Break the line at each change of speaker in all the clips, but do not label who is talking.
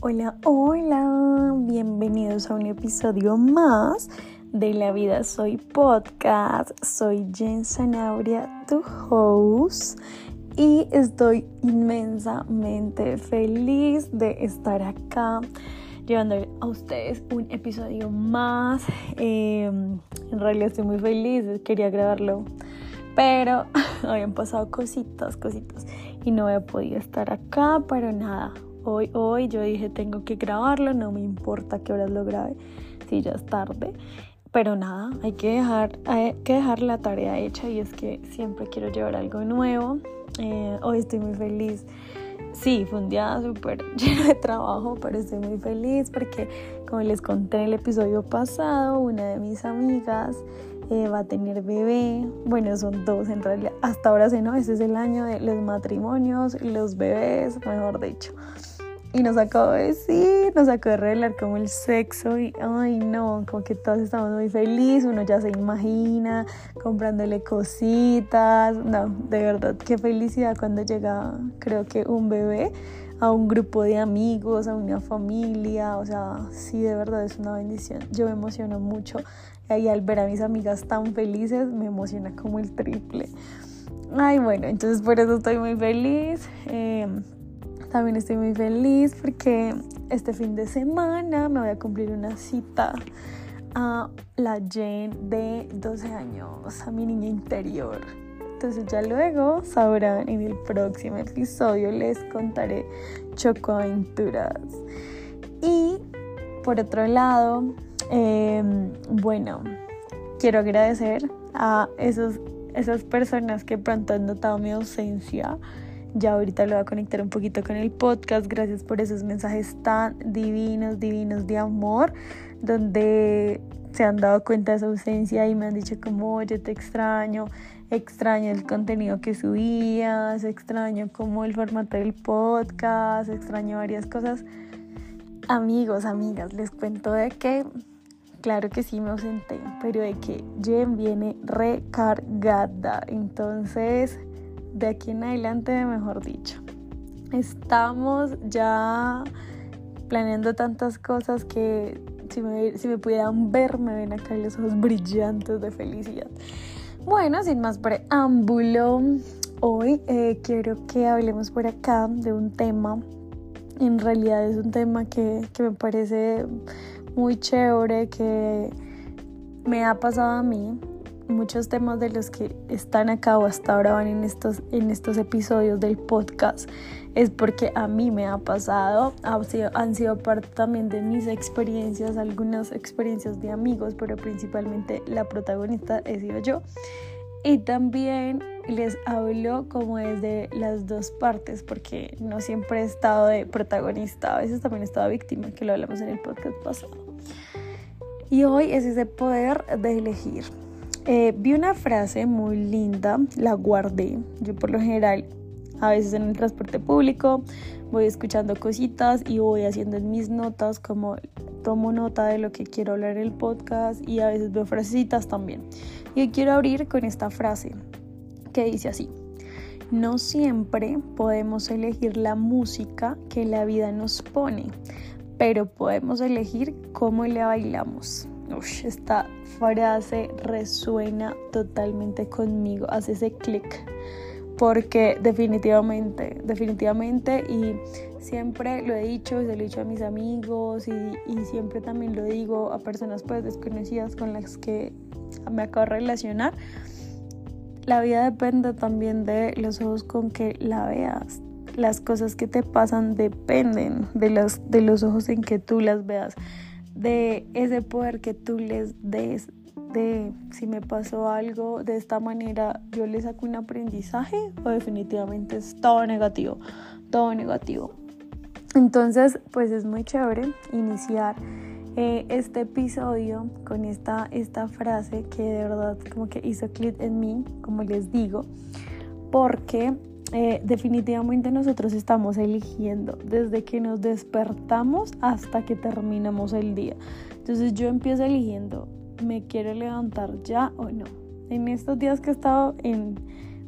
Hola, hola, bienvenidos a un episodio más de La Vida Soy Podcast. Soy Jen Sanabria, tu host, y estoy inmensamente feliz de estar acá llevando a ustedes un episodio más. Em, en realidad estoy muy feliz, quería grabarlo, pero habían pasado cositas, cositas, y no había podido estar acá, pero nada hoy, hoy yo dije tengo que grabarlo, no me importa qué horas lo grabe, si ya es tarde. Pero nada, hay que dejar, hay que dejar la tarea hecha y es que siempre quiero llevar algo nuevo. Eh, hoy estoy muy feliz. Sí, fue un día súper lleno de trabajo, pero estoy muy feliz porque, como les conté en el episodio pasado, una de mis amigas eh, va a tener bebé. Bueno, son dos en realidad. Hasta ahora sí, no, ese es el año de los matrimonios, los bebés, mejor dicho. Y nos acabó de decir, nos acabó de revelar como el sexo y, ay no, como que todos estamos muy felices, uno ya se imagina comprándole cositas, no, de verdad, qué felicidad cuando llega, creo que un bebé a un grupo de amigos, a una familia, o sea, sí, de verdad es una bendición. Yo me emociono mucho y al ver a mis amigas tan felices me emociona como el triple. Ay, bueno, entonces por eso estoy muy feliz. Eh, también estoy muy feliz porque este fin de semana me voy a cumplir una cita a la Jane de 12 años, a mi niña interior. Entonces ya luego sabrán en el próximo episodio les contaré chocoaventuras. Y por otro lado, em, bueno, quiero agradecer a esos, esas personas que pronto han notado mi ausencia ya ahorita lo voy a conectar un poquito con el podcast. Gracias por esos mensajes tan divinos, divinos de amor, donde se han dado cuenta de su ausencia y me han dicho como, oye, te extraño, extraño el contenido que subías, extraño como el formato del podcast, extraño varias cosas. Amigos, amigas, les cuento de que, claro que sí me ausenté, pero de que Jen viene recargada. Entonces, de aquí en adelante, mejor dicho. Estamos ya planeando tantas cosas que si me, si me pudieran ver me ven acá los ojos brillantes de felicidad. Bueno, sin más preámbulo, hoy eh, quiero que hablemos por acá de un tema. En realidad es un tema que, que me parece muy chévere, que me ha pasado a mí muchos temas de los que están acá o hasta ahora van en estos, en estos episodios del podcast es porque a mí me ha pasado, han sido, han sido parte también de mis experiencias, algunas experiencias de amigos, pero principalmente la protagonista he sido yo. Y también les hablo como desde las dos partes, porque no siempre he estado de protagonista, a veces también he estado víctima, que lo hablamos en el podcast pasado. Y hoy es ese poder de elegir. Eh, vi una frase muy linda, la guardé. Yo por lo general, a veces en el transporte público, voy escuchando cositas y voy haciendo en mis notas como tomo nota de lo que quiero hablar en el podcast y a veces veo frasecitas también. Y quiero abrir con esta frase que dice así. No siempre podemos elegir la música que la vida nos pone, pero podemos elegir cómo le bailamos. Uf, esta frase resuena totalmente conmigo, hace ese clic. Porque definitivamente, definitivamente, y siempre lo he dicho, se lo he dicho a mis amigos y, siempre también lo digo a personas pues desconocidas con las que me acabo de relacionar, la vida depende también de los ojos con que la veas. Las cosas que te pasan dependen de los, de los ojos en que tú las veas de ese poder que tú les des, si me pasó algo de esta manera, yo le saco un aprendizaje o definitivamente es todo negativo, todo negativo. Entonces, pues es muy chévere iniciar eh, este episodio con esta, esta frase que de verdad como que hizo clic en mí, como les digo, porque eh, definitivamente nosotros estamos eligiendo desde que nos despertamos hasta que terminamos el día. Entonces yo empiezo eligiendo, ¿me quiero levantar ya o no? En estos días que he estado en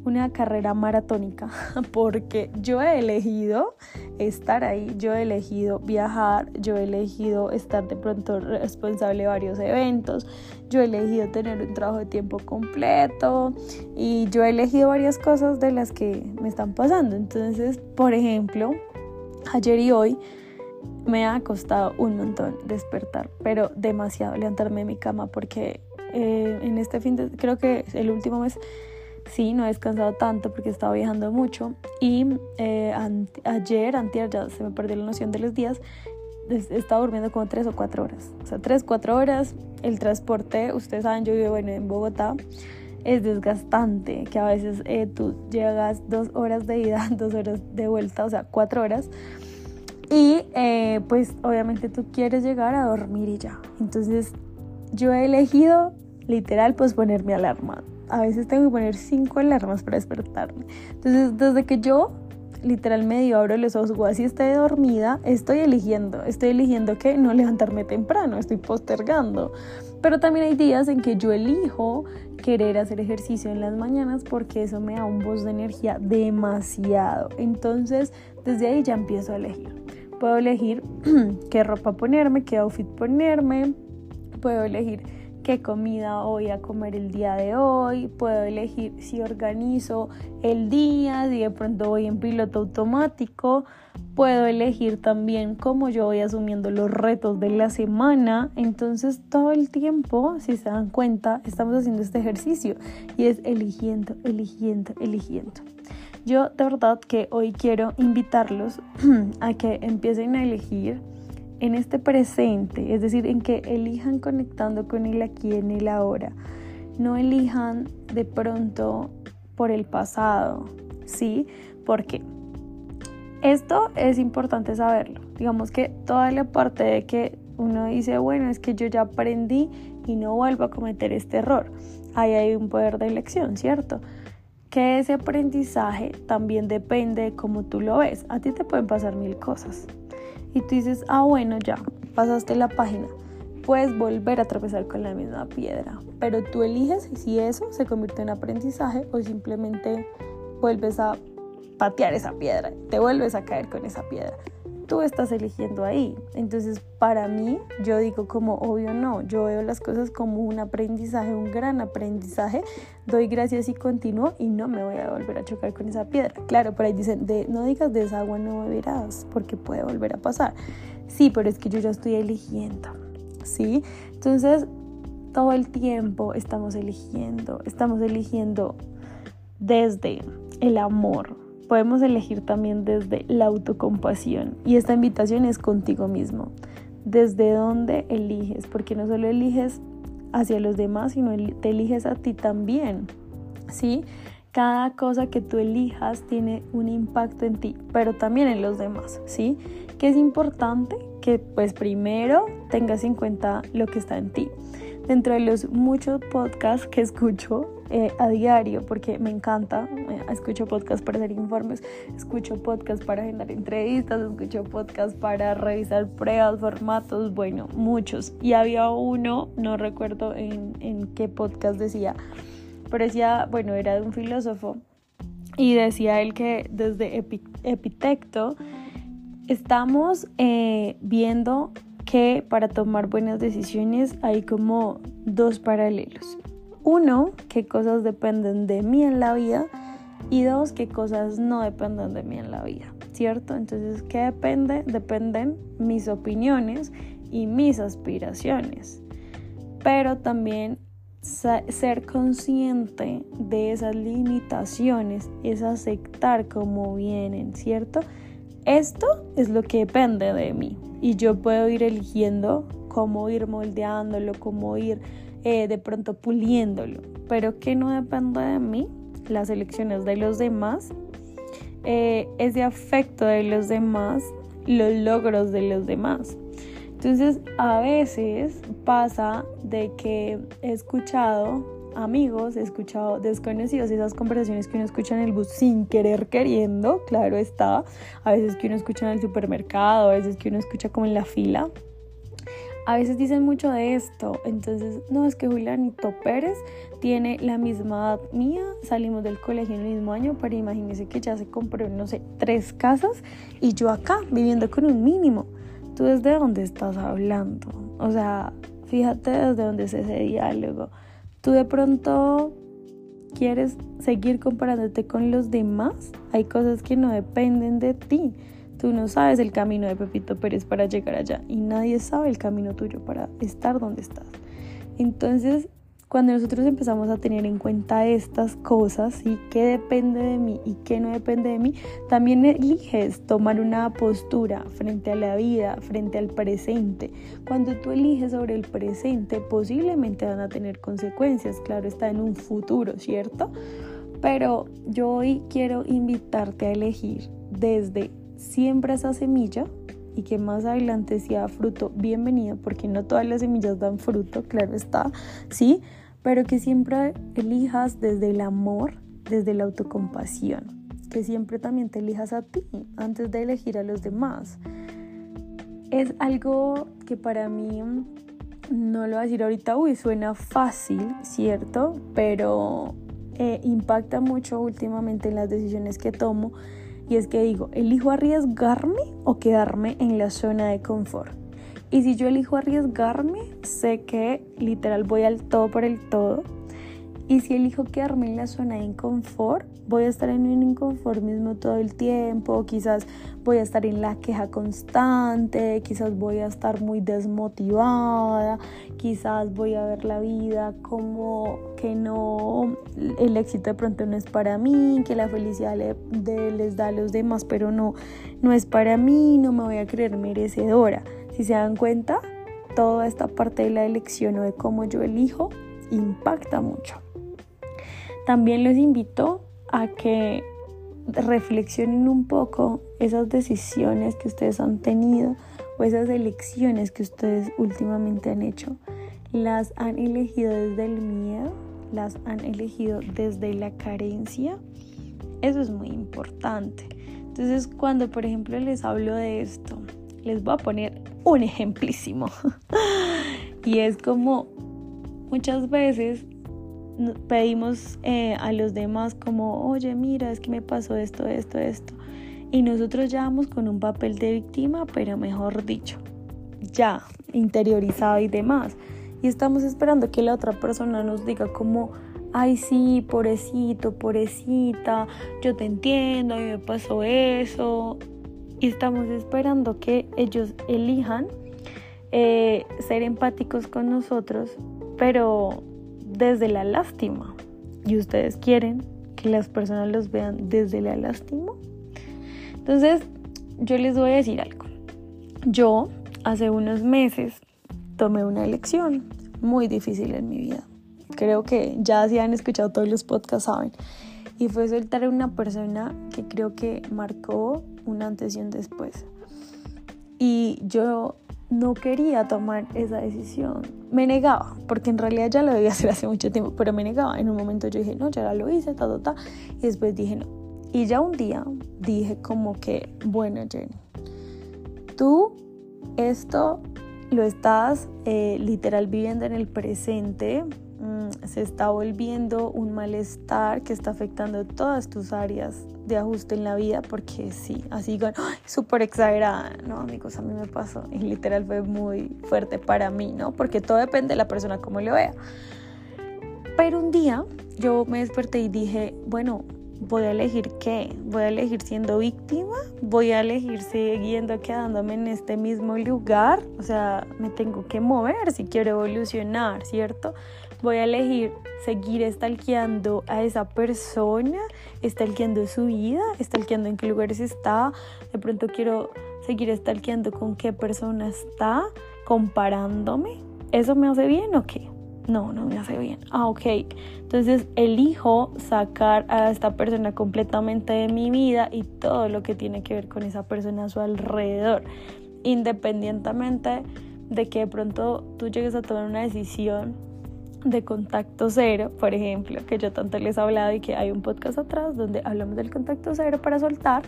una carrera maratónica porque yo he elegido estar ahí, yo he elegido viajar, yo he elegido estar de pronto responsable de varios eventos, yo he elegido tener un trabajo de tiempo completo y yo he elegido varias cosas de las que me están pasando. Entonces, por ejemplo, ayer y hoy me ha costado un montón despertar, pero demasiado levantarme de mi cama porque eh, en este fin de, creo que el último mes sí, no he descansado tanto porque he estado viajando mucho y eh, ayer, antier, ya se me perdió la noción de los días, he estado durmiendo como tres o cuatro horas, o sea, tres, cuatro horas, el transporte, ustedes saben, yo vivo en Bogotá, es desgastante, que a veces eh, tú llegas dos horas de ida, dos horas de vuelta, o sea, cuatro horas. Y eh, pues obviamente tú quieres llegar a dormir y ya. Entonces yo he elegido literal pues ponerme alarma a veces tengo que poner cinco alarmas para despertarme. Entonces, desde que yo literal medio abro los ojos o así esté dormida, estoy eligiendo, estoy eligiendo que no levantarme temprano, estoy postergando. Pero también hay días en que yo elijo querer hacer ejercicio en las mañanas porque eso me da un voz de energía demasiado. Entonces, desde ahí ya empiezo a elegir. Puedo elegir qué ropa ponerme, qué outfit ponerme, puedo elegir qué comida voy a comer el día de hoy, puedo elegir si organizo el día, si de pronto voy en piloto automático, puedo elegir también cómo yo voy asumiendo los retos de la semana, entonces todo el tiempo, si se dan cuenta, estamos haciendo este ejercicio y es eligiendo, eligiendo, eligiendo. Yo de verdad que hoy quiero invitarlos a que empiecen a elegir en este presente, es decir, en que elijan conectando con el aquí en el ahora. No elijan de pronto por el pasado, ¿sí? Porque esto es importante saberlo. Digamos que toda la parte de que uno dice, bueno, es que yo ya aprendí y no vuelvo a cometer este error. Ahí hay un poder de elección, ¿cierto? Que ese aprendizaje también depende de cómo tú lo ves. A ti te pueden pasar mil cosas, y tú dices, ah, bueno, ya, pasaste la página, puedes volver a tropezar con la misma piedra, pero tú eliges si eso se convierte en aprendizaje o simplemente vuelves a patear esa piedra, te vuelves a caer con esa piedra tú estás eligiendo ahí. Entonces, para mí, yo digo como obvio no, yo veo las cosas como un aprendizaje, un gran aprendizaje, doy gracias y continúo y no me voy a volver a chocar con esa piedra. Claro, por ahí dicen, de, no digas de esa agua no beberás, porque puede volver a pasar. Sí, pero es que yo ya estoy eligiendo, ¿sí? Entonces, todo el tiempo estamos eligiendo, estamos eligiendo desde el amor, podemos elegir también desde la autocompasión. Y esta invitación es contigo mismo. ¿Desde dónde eliges? Porque no solo eliges hacia los demás, sino te eliges a ti también. ¿Sí? Cada cosa que tú elijas tiene un impacto en ti, pero también en los demás, ¿sí? Que es importante que pues primero tengas en cuenta lo que está en ti. Dentro de los muchos podcasts que escucho, eh, a diario porque me encanta. Eh, escucho podcast para hacer informes, escucho podcast para agendar entrevistas, escucho podcast para revisar pruebas, formatos, bueno, muchos. Y había uno, no recuerdo en, en qué podcast decía, pero decía, bueno, era de un filósofo y decía él que desde Epitecto estamos eh, viendo que para tomar buenas decisiones hay como dos paralelos. Uno, qué cosas dependen de mí en la vida y dos, qué cosas no dependen de mí en la vida, ¿cierto? Entonces, ¿qué depende? Dependen mis opiniones y mis aspiraciones, pero también ser consciente de esas limitaciones es aceptar cómo vienen, ¿cierto? Esto es lo que depende de mí y yo puedo ir eligiendo cómo ir moldeándolo, cómo ir eh, de pronto puliéndolo, pero que no dependa de mí, las elecciones de los demás, eh, ese afecto de los demás, los logros de los demás. Entonces a veces pasa de que he escuchado amigos, he escuchado desconocidos, esas conversaciones que uno escucha en el bus sin querer queriendo, claro está, a veces que uno escucha en el supermercado, a veces que uno escucha como en la fila, a veces dicen mucho de esto, entonces, no, es que Julianito Pérez tiene la misma edad mía, salimos del colegio en el mismo año, pero imagínense que ya se compró, no sé, tres casas y yo acá viviendo con un mínimo. ¿Tú desde dónde estás hablando? O sea, fíjate desde dónde es ese diálogo. Tú de pronto quieres seguir comparándote con los demás. Hay cosas que no dependen de ti. Tú no sabes el camino de Pepito Pérez para llegar allá y nadie sabe el camino tuyo para estar donde estás. Entonces, cuando nosotros empezamos a tener en cuenta estas cosas y qué depende de mí y qué no depende de mí, también eliges tomar una postura frente a la vida, frente al presente. Cuando tú eliges sobre el presente, posiblemente van a tener consecuencias, claro, está en un futuro, ¿cierto? Pero yo hoy quiero invitarte a elegir desde siembra esa semilla y que más adelante sea fruto, bienvenido, porque no todas las semillas dan fruto, claro está, sí, pero que siempre elijas desde el amor, desde la autocompasión, que siempre también te elijas a ti antes de elegir a los demás. Es algo que para mí, no lo voy a decir ahorita, uy, suena fácil, ¿cierto? Pero eh, impacta mucho últimamente en las decisiones que tomo y es que digo, ¿elijo arriesgarme o quedarme en la zona de confort? Y si yo elijo arriesgarme, sé que literal voy al todo por el todo. Y si elijo quedarme en la zona de confort, voy a estar en un inconformismo todo el tiempo, quizás voy a estar en la queja constante, quizás voy a estar muy desmotivada, quizás voy a ver la vida como que no, el éxito de pronto no es para mí, que la felicidad les da a los demás, pero no, no es para mí, no me voy a creer merecedora. Si se dan cuenta, toda esta parte de la elección o de cómo yo elijo impacta mucho. También les invito a que reflexionen un poco esas decisiones que ustedes han tenido o esas elecciones que ustedes últimamente han hecho. ¿Las han elegido desde el miedo? ¿Las han elegido desde la carencia? Eso es muy importante. Entonces, cuando por ejemplo les hablo de esto, les voy a poner un ejemplísimo. y es como muchas veces pedimos eh, a los demás como, oye, mira, es que me pasó esto, esto, esto. Y nosotros ya vamos con un papel de víctima, pero mejor dicho, ya interiorizado y demás. Y estamos esperando que la otra persona nos diga como, ay sí, pobrecito, pobrecita, yo te entiendo, a mí me pasó eso. Y estamos esperando que ellos elijan eh, ser empáticos con nosotros, pero desde la lástima. Y ustedes quieren que las personas los vean desde la lástima. Entonces, yo les voy a decir algo. Yo hace unos meses tomé una elección muy difícil en mi vida. Creo que ya si han escuchado todos los podcasts saben. Y fue soltar a una persona que creo que marcó un antes y un después. Y yo no quería tomar esa decisión. Me negaba, porque en realidad ya lo debía hacer hace mucho tiempo, pero me negaba. En un momento yo dije, no, ya lo hice, ta, ta, ta. Y después dije, no. Y ya un día dije como que, bueno, Jenny, tú esto lo estás eh, literal viviendo en el presente, se está volviendo un malestar que está afectando todas tus áreas de ajuste en la vida porque sí, así con súper exagerada, no amigos, a mí me pasó y literal fue muy fuerte para mí, ¿no? Porque todo depende de la persona como lo vea. Pero un día yo me desperté y dije, bueno, voy a elegir qué, voy a elegir siendo víctima, voy a elegir siguiendo quedándome en este mismo lugar, o sea, me tengo que mover si quiero evolucionar, ¿cierto? Voy a elegir seguir estalqueando a esa persona, estalqueando su vida, estalqueando en qué lugares está, de pronto quiero seguir estalqueando con qué persona está, comparándome. ¿Eso me hace bien o qué? No, no me hace bien. Ah, ok. Entonces elijo sacar a esta persona completamente de mi vida y todo lo que tiene que ver con esa persona a su alrededor. Independientemente de que de pronto tú llegues a tomar una decisión de contacto cero, por ejemplo, que yo tanto les he hablado y que hay un podcast atrás donde hablamos del contacto cero para soltar.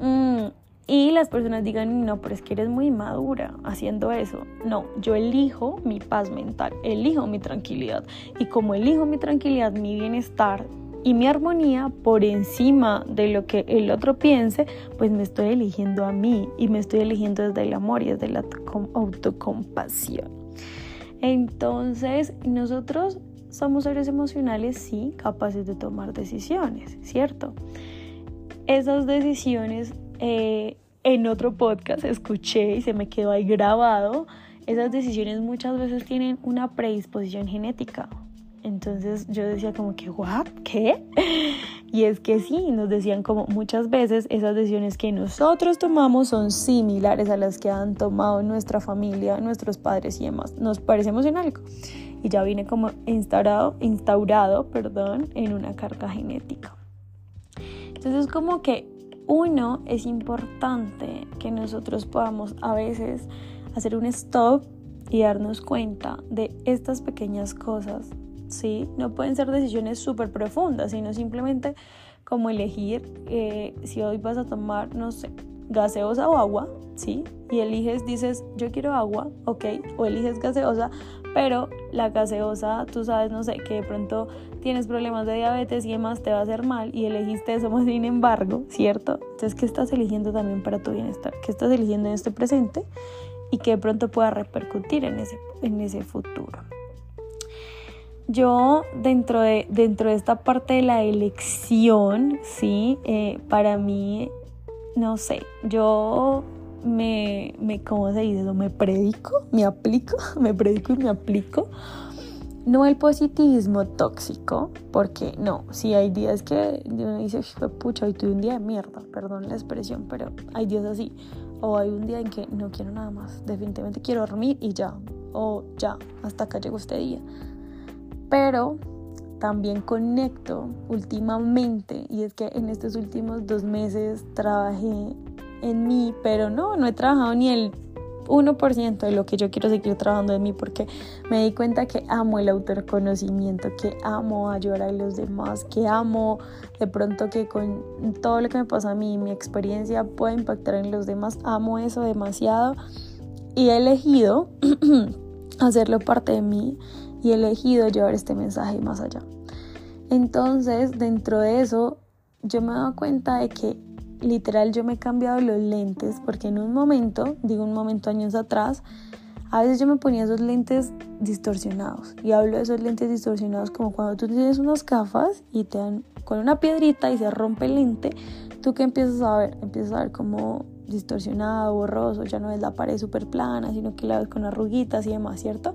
Mm, y las personas digan, no, pero es que eres muy madura haciendo eso. No, yo elijo mi paz mental, elijo mi tranquilidad. Y como elijo mi tranquilidad, mi bienestar y mi armonía por encima de lo que el otro piense, pues me estoy eligiendo a mí y me estoy eligiendo desde el amor y desde la autocompasión. Entonces, nosotros somos seres emocionales, sí, capaces de tomar decisiones, ¿cierto? Esas decisiones eh, en otro podcast escuché y se me quedó ahí grabado, esas decisiones muchas veces tienen una predisposición genética. Entonces yo decía como que, ¿what? ¿Qué? Y es que sí, nos decían como muchas veces esas decisiones que nosotros tomamos son similares a las que han tomado nuestra familia, nuestros padres y demás. Nos parecemos en algo. Y ya viene como instaurado, instaurado perdón, en una carga genética. Entonces como que uno, es importante que nosotros podamos a veces hacer un stop y darnos cuenta de estas pequeñas cosas, ¿sí? No pueden ser decisiones súper profundas, sino simplemente como elegir eh, si hoy vas a tomar, no sé, gaseosa o agua, ¿sí? Y eliges, dices, yo quiero agua, ok, o eliges gaseosa, pero la gaseosa, tú sabes, no sé, que de pronto tienes problemas de diabetes y demás, te va a hacer mal y elegiste eso más sin embargo, ¿cierto? Entonces, ¿qué estás eligiendo también para tu bienestar? ¿Qué estás eligiendo en este presente? Y que de pronto pueda repercutir en ese, en ese futuro. Yo dentro de, dentro de esta parte de la elección, sí, eh, para mí, no sé, yo me, me, ¿cómo se dice Me predico, me aplico, me predico y me aplico. No el positivismo tóxico, porque no, si hay días que uno dice, pucha, hoy tuve un día de mierda, perdón la expresión, pero hay días así. O hay un día en que no quiero nada más, definitivamente quiero dormir y ya, o ya, hasta acá llegó este día. Pero también conecto últimamente, y es que en estos últimos dos meses trabajé en mí, pero no, no he trabajado ni el 1% de lo que yo quiero seguir trabajando en mí porque me di cuenta que amo el autorconocimiento, que amo ayudar a los demás, que amo de pronto que con todo lo que me pasa a mí, mi experiencia puede impactar en los demás, amo eso demasiado y he elegido hacerlo parte de mí y he elegido llevar este mensaje más allá. Entonces, dentro de eso, yo me he dado cuenta de que literal yo me he cambiado los lentes porque en un momento, digo un momento años atrás, a veces yo me ponía esos lentes distorsionados. Y hablo de esos lentes distorsionados como cuando tú tienes unas gafas y te dan con una piedrita y se rompe el lente, tú qué empiezas a ver, empiezas a ver como distorsionado, borroso, ya no es la pared súper plana, sino que la ves con arruguitas y demás, ¿cierto?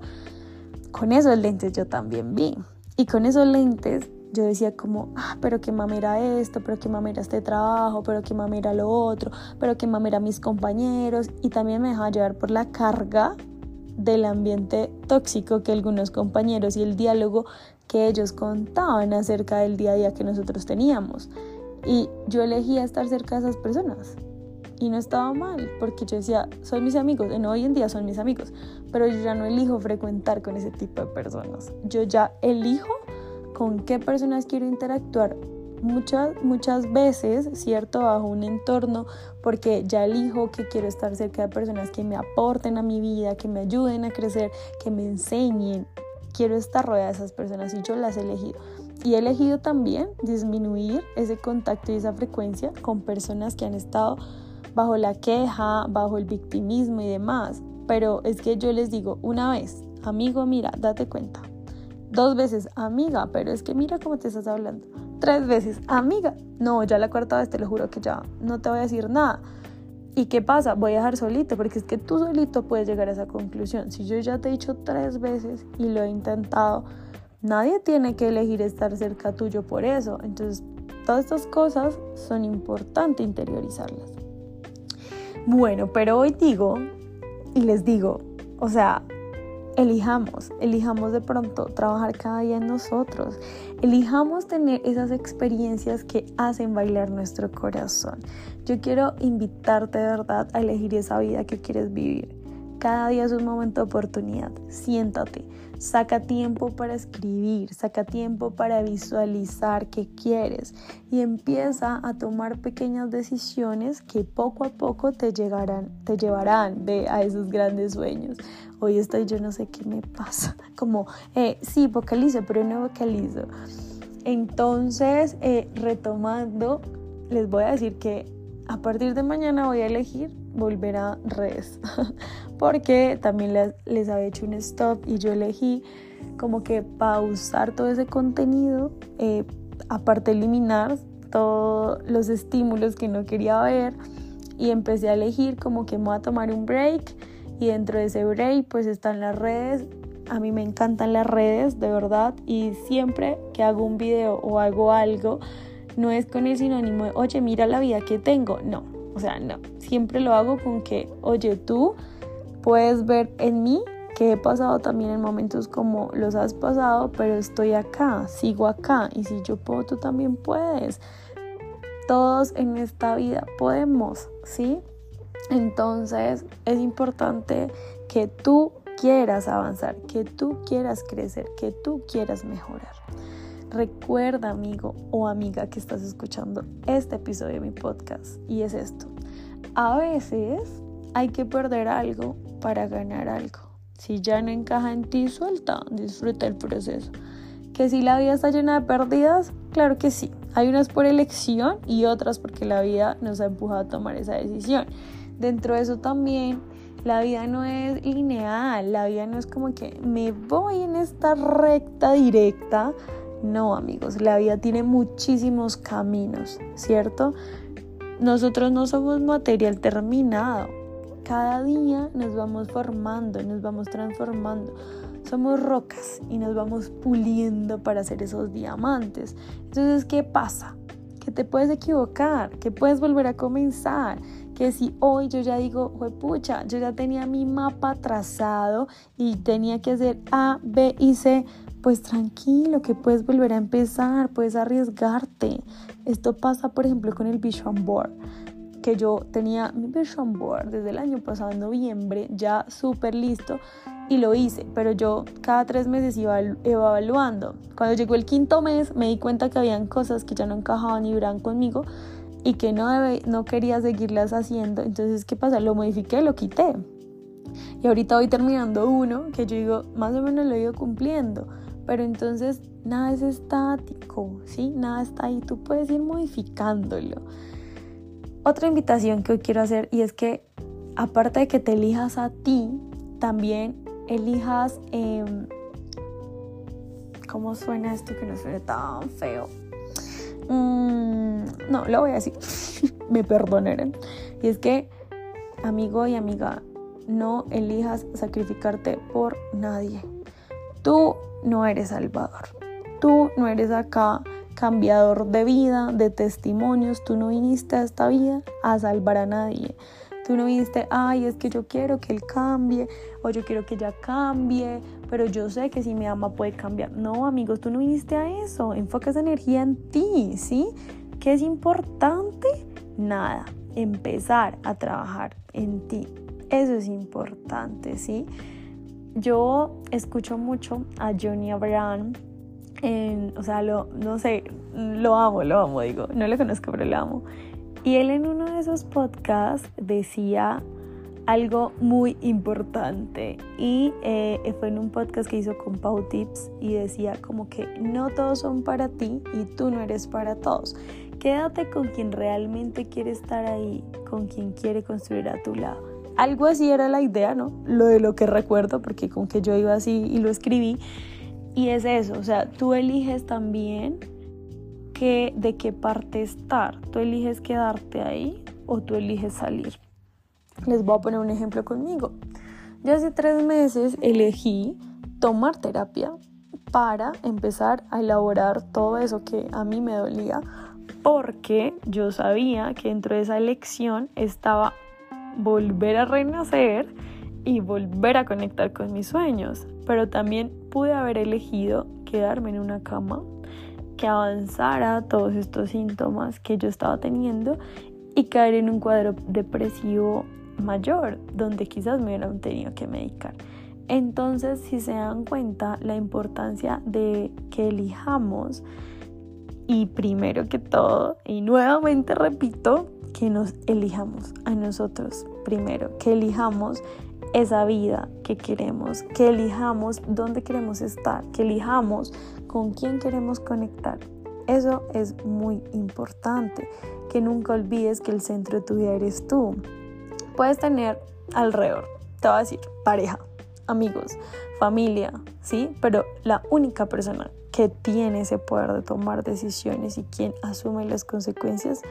Con esos lentes yo también vi. Y con esos lentes yo decía como, ah, pero qué mamera esto, pero qué mamera este trabajo, pero qué mamera lo otro, pero qué mamera mis compañeros. Y también me dejaba llevar por la carga del ambiente tóxico que algunos compañeros y el diálogo que ellos contaban acerca del día a día que nosotros teníamos. Y yo elegía estar cerca de esas personas. Y no estaba mal, porque yo decía, son mis amigos, en hoy en día son mis amigos, pero yo ya no elijo frecuentar con ese tipo de personas. Yo ya elijo con qué personas quiero interactuar muchas, muchas veces, ¿cierto? Bajo un entorno, porque ya elijo que quiero estar cerca de personas que me aporten a mi vida, que me ayuden a crecer, que me enseñen. Quiero estar rodeada de esas personas y yo las he elegido. Y he elegido también disminuir ese contacto y esa frecuencia con personas que han estado bajo la queja, bajo el victimismo y demás. Pero es que yo les digo una vez, amigo, mira, date cuenta, Dos veces, amiga, pero es que mira cómo te estás hablando. Tres veces, amiga. No, ya la cuarta vez te lo juro que ya no te voy a decir nada. ¿Y qué pasa? Voy a dejar solito, porque es que tú solito puedes llegar a esa conclusión. Si yo ya te he dicho tres veces y lo he intentado, nadie tiene que elegir estar cerca tuyo por eso. Entonces, todas estas cosas son importantes interiorizarlas. Bueno, pero hoy digo, y les digo, o sea, elijamos, elijamos de pronto trabajar cada día en nosotros, elijamos tener esas experiencias que hacen bailar nuestro corazón. Yo quiero invitarte de verdad a elegir esa vida que quieres vivir. Cada día es un momento de oportunidad. Siéntate, saca tiempo para escribir, saca tiempo para visualizar qué quieres y empieza a tomar pequeñas decisiones que poco a poco te llegarán, te llevarán a esos grandes sueños. Hoy estoy, yo no sé qué me pasa, como, eh, sí, vocalizo, pero no vocalizo. Entonces, eh, retomando, les voy a decir que a partir de mañana voy a elegir volver a redes porque también les, había hecho un stop y yo elegí como que pausar todo ese contenido eh, aparte eliminar todos los estímulos que no quería ver y empecé a elegir como que me voy a tomar un break y dentro de ese break pues están las redes a mí me encantan las redes de verdad y siempre que hago un video o hago algo no es con el sinónimo de, oye, mira la vida que tengo. No, o sea, no. Siempre lo hago con que, oye, tú puedes ver en mí que he pasado también en momentos como los has pasado, pero estoy acá, sigo acá. Y si yo puedo, tú también puedes. Todos en esta vida podemos, ¿sí? Entonces es importante que tú quieras avanzar, que tú quieras crecer, que tú quieras mejorar. Recuerda, amigo o amiga que estás escuchando este episodio de mi podcast, y es esto. A veces hay que perder algo para ganar algo. Si ya no encaja en ti, suelta, disfruta el proceso. Que si la vida está llena de pérdidas, claro que sí. Hay unas por elección y otras porque la vida nos ha empujado a tomar esa decisión. Dentro de eso también, la vida no es lineal, la vida no es como que me voy en esta recta directa no, amigos, la vida tiene muchísimos caminos, ¿cierto? Nosotros no somos material terminado. Cada día nos vamos formando, nos vamos transformando. Somos rocas y nos vamos puliendo para hacer esos diamantes. Entonces, ¿qué pasa? Que te puedes equivocar, que puedes volver a comenzar, que si hoy yo ya digo, pucha, yo ya tenía mi mapa trazado y tenía que hacer A, B y C, pues tranquilo, que puedes volver a empezar, puedes arriesgarte. Esto pasa, por ejemplo, con el Vision Board, que yo tenía mi Vision Board desde el año pasado, en noviembre, ya súper listo, y lo hice, pero yo cada tres meses iba, evaluando. Cuando llegó el quinto mes, me di cuenta que habían cosas que ya no encajaban ni iban conmigo y que no, no quería seguirlas haciendo. Entonces, ¿qué pasa? Lo modifiqué, lo quité. Y ahorita voy terminando uno que yo digo, más o menos lo he ido cumpliendo pero entonces nada es estático, ¿sí? Nada está ahí, tú puedes ir modificándolo. Otra invitación que hoy quiero hacer y es que aparte de que te elijas a ti, también elijas... Em, ¿Cómo suena esto que no suene tan feo? Mm, no, lo voy a decir. Me perdonarán. Y es que, amigo y amiga, no elijas sacrificarte por nadie. Tú no eres salvador. Tú no eres acá cambiador de vida, de testimonios. Tú no viniste a esta vida a salvar a nadie. Tú no viniste, ay, es que yo quiero que él cambie o yo quiero que ella cambie, pero yo sé que si me ama puede cambiar. No, amigos, tú no viniste a eso. Enfoca esa energía en ti, ¿sí? ¿Qué es importante? Nada, empezar a trabajar en ti. Eso es importante, ¿sí? Yo escucho mucho a Johnny Abraham. O sea, lo, no sé, lo amo, lo amo, digo, no lo conozco, pero lo amo. Y él en uno de esos podcasts decía algo muy importante y eh, fue en un podcast que hizo con Pau Tips y decía como que no todos son para ti y tú no eres para todos. Quédate con quien realmente quiere estar ahí, con quien quiere construir a tu lado algo así era la idea, ¿no? Lo de lo que recuerdo, porque con que yo iba así y lo escribí. Y es eso, o sea, tú eliges también que, de qué parte estar. Tú eliges quedarte ahí o tú eliges salir. Les voy a poner un ejemplo conmigo. Yo hace tres meses elegí tomar terapia para empezar a elaborar todo eso que a mí me dolía porque yo sabía que dentro de esa elección estaba volver a renacer y volver a conectar con mis sueños. Pero también pude haber elegido quedarme en una cama que avanzara todos estos síntomas que yo estaba teniendo y caer en un cuadro depresivo mayor, donde quizás me hubieran tenido que medicar. Entonces, si se dan cuenta, la importancia de que elijamos, y primero que todo, y nuevamente repito, que nos elijamos a nosotros primero, que elijamos esa vida que queremos, que elijamos dónde queremos estar, que elijamos con quién queremos conectar. Eso es muy importante, que nunca olvides que el centro de tu vida eres tú. Puedes tener alrededor, te voy a decir, pareja, amigos, familia, ¿sí? Pero la única persona que tiene ese poder de tomar decisiones y quien asume las consecuencias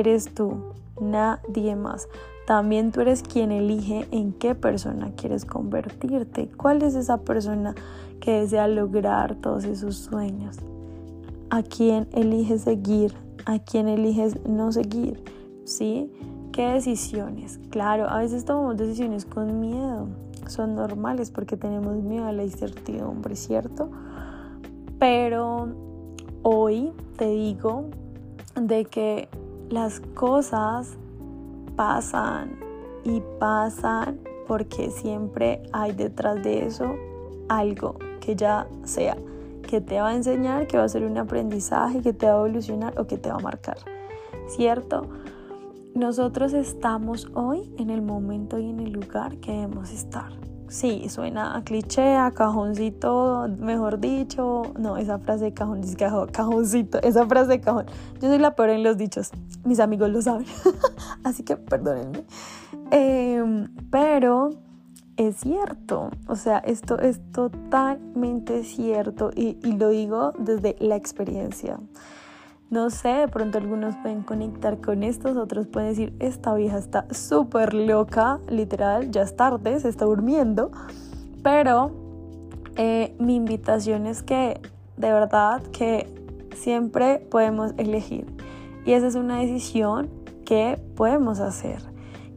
eres tú, nadie más. También tú eres quien elige en qué persona quieres convertirte, cuál es esa persona que desea lograr todos esos sueños, a quién eliges seguir, a quién eliges no seguir, ¿sí? ¿Qué decisiones? Claro, a veces tomamos decisiones con miedo, son normales porque tenemos miedo a la incertidumbre, ¿cierto? Pero hoy te digo de que las cosas pasan y pasan porque siempre hay detrás de eso algo que ya sea que te va a enseñar, que va a ser un aprendizaje, que te va a evolucionar o que te va a marcar. ¿Cierto? Nosotros estamos hoy en el momento y en el lugar que debemos estar. Sí, suena a cliché, a cajoncito, mejor dicho. No, esa frase de cajón, cajoncito, esa frase de cajón. Yo soy la peor en los dichos, mis amigos lo saben, así que perdónenme. Em, pero es cierto, o sea, esto es totalmente cierto y lo digo desde la experiencia. No sé, de pronto algunos pueden conectar con estos, otros pueden decir, esta vieja está súper loca, literal, ya es tarde, se está durmiendo. Pero eh, mi invitación es que de verdad que siempre podemos elegir. Y esa es una decisión que podemos hacer,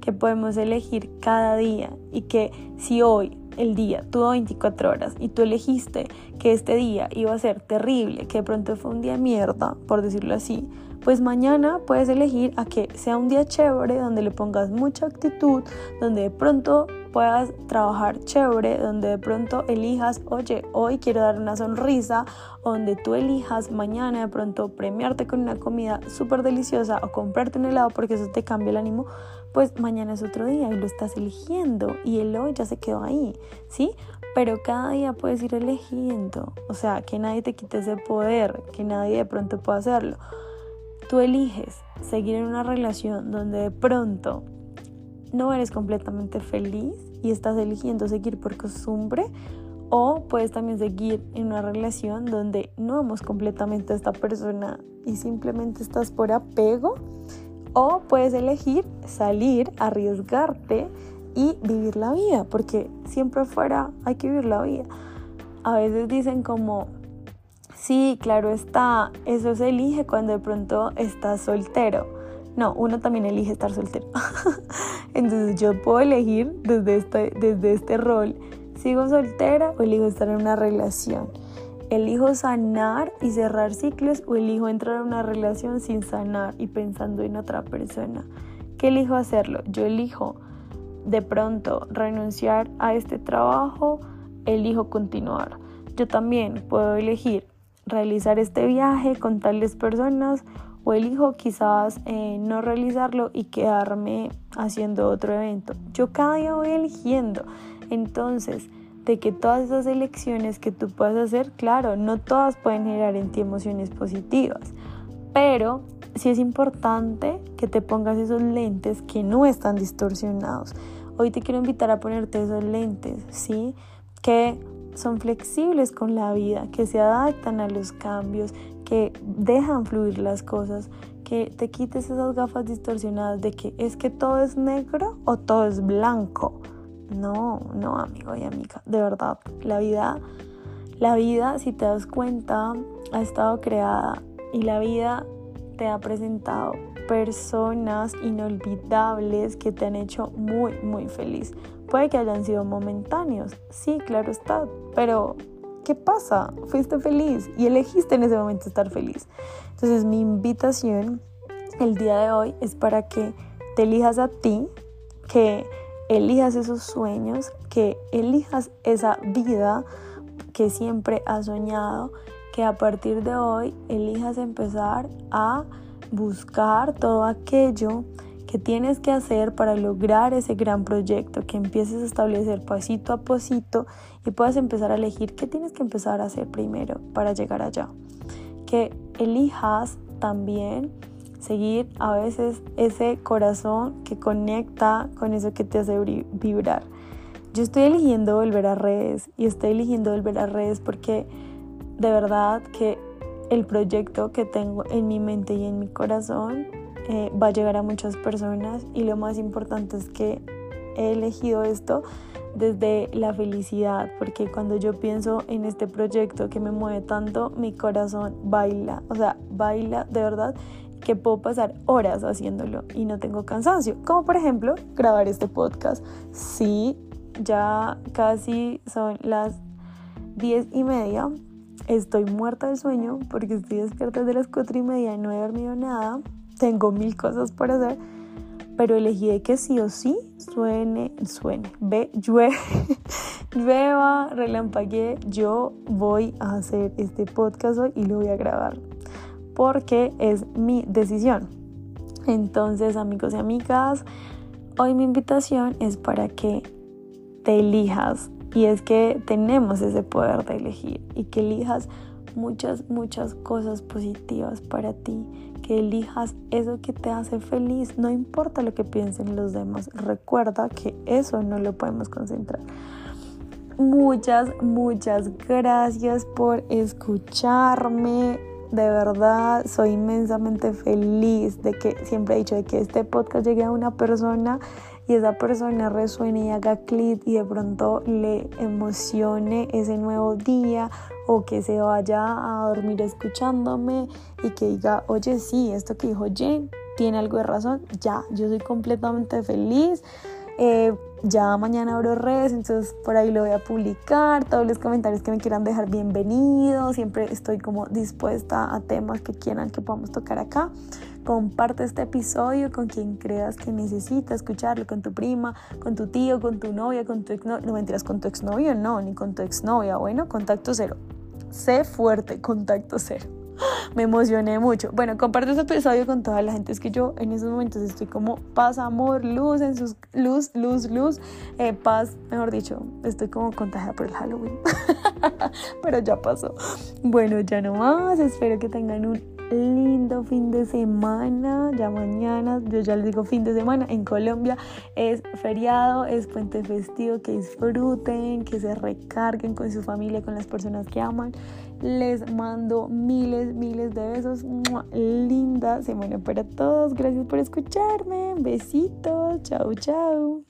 que podemos elegir cada día y que si hoy el día tuvo 24 horas y tú elegiste que este día iba a ser terrible, que de pronto fue un día mierda, por decirlo así, pues mañana puedes elegir a que sea un día chévere, donde le pongas mucha actitud, donde de pronto puedas trabajar chévere, donde de pronto elijas, oye, hoy quiero dar una sonrisa, donde tú elijas mañana de pronto premiarte con una comida súper deliciosa o comprarte un helado porque eso te cambia el ánimo, pues mañana es otro día y lo estás eligiendo y el hoy ya se quedó ahí, ¿sí? Pero cada día puedes ir eligiendo, o sea, que nadie te quite ese poder, que nadie de pronto pueda hacerlo. Tú eliges seguir en una relación donde de pronto no eres completamente feliz y estás eligiendo seguir por costumbre o puedes también seguir en una relación donde no amas completamente a esta persona y simplemente estás por apego o puedes elegir salir, arriesgarte y vivir la vida, porque siempre fuera hay que vivir la vida. A veces dicen como, sí, claro está, eso se elige cuando de pronto estás soltero. No, uno también elige estar soltero. Entonces yo puedo elegir desde este, desde este rol, sigo soltera o elijo estar en una relación. ¿Elijo sanar y cerrar ciclos o elijo entrar a una relación sin sanar y pensando en otra persona? ¿Qué elijo hacerlo? Yo elijo de pronto renunciar a este trabajo, elijo continuar. Yo también puedo elegir realizar este viaje con tales personas o elijo quizás eh, no realizarlo y quedarme haciendo otro evento. Yo cada día voy eligiendo. Entonces, de que todas esas elecciones que tú puedas hacer, claro, no todas pueden generar en ti emociones positivas, pero sí es importante que te pongas esos lentes que no están distorsionados. Hoy te quiero invitar a ponerte esos lentes, ¿sí? Que son flexibles con la vida, que se adaptan a los cambios, que dejan fluir las cosas, que te quites esas gafas distorsionadas de que es que todo es negro o todo es blanco. No, no, amigo y amiga, de verdad, la vida, la vida, si te das cuenta, ha estado creada y la vida te ha presentado personas inolvidables que te han hecho muy, muy feliz. Puede que hayan sido momentáneos, sí, claro está, pero ¿qué pasa? Fuiste feliz y elegiste en ese momento estar feliz. Entonces mi invitación el día de hoy es para que te elijas a ti, que elijas esos sueños, que elijas esa vida que siempre has soñado, que a partir de hoy elijas empezar a buscar todo aquello que tienes que hacer para lograr ese gran proyecto, que empieces a establecer pasito a pasito y puedas empezar a elegir qué tienes que empezar a hacer primero para llegar allá. Que elijas también seguir a veces ese corazón que conecta con eso que te hace vibrar. Yo estoy eligiendo volver a redes y estoy eligiendo volver a redes porque de verdad que el proyecto que tengo en mi mente y en mi corazón eh, va a llegar a muchas personas y lo más importante es que he elegido esto desde la felicidad, porque cuando yo pienso en este proyecto que me mueve tanto, mi corazón baila, o sea, baila de verdad que puedo pasar horas haciéndolo y no tengo cansancio, como por ejemplo grabar este podcast. Sí, ya casi son las diez y media, estoy muerta de sueño porque estoy despierta desde las cuatro y media y no he dormido nada. Tengo mil cosas por hacer, pero elegí que sí o sí suene, suene, ve, llueve, llueva, relampaguee, yo voy a hacer este podcast hoy y lo voy a grabar, porque es mi decisión. Entonces, amigos y amigas, hoy mi invitación es para que te elijas y es que tenemos ese poder de elegir y que elijas muchas, muchas cosas positivas para ti, que elijas eso que te hace feliz, no importa lo que piensen los demás, recuerda que eso no lo podemos concentrar. Muchas, muchas gracias por escucharme. De verdad, soy inmensamente feliz de que siempre he dicho de que este podcast llegue a una persona y esa persona resuene y haga clic y de pronto le emocione ese nuevo día o que se vaya a dormir escuchándome y que diga, oye, sí, esto que dijo Jen tiene algo de razón, ya, yo soy completamente feliz. Eh, ya mañana abro redes, entonces por ahí lo voy a publicar. Todos los comentarios que me quieran dejar bienvenidos. Siempre estoy como dispuesta a temas que quieran que podamos tocar acá. Comparte este episodio con quien creas que necesita escucharlo, con tu prima, con tu tío, con tu novia, con tu exnovio. No mentiras, con tu exnovio no, ni con tu exnovia. Bueno, contacto cero. Sé fuerte, contacto cero. Me emocioné mucho. Bueno, comparte este episodio con toda la gente. Es que yo en esos momentos estoy como paz, amor, luz, en sus luz, luz, luz, eh, paz. Mejor dicho, estoy como contagiada por el Halloween. Pero ya pasó. Bueno, ya no más. Espero que tengan un lindo fin de semana. Ya mañana, yo ya les digo fin de semana, en Colombia es feriado, es puente festivo, que disfruten, que se recarguen con su familia, con las personas que aman. Les mando miles, miles de besos. Linda semana para todos. Gracias por escucharme. Besitos. Chau, chau.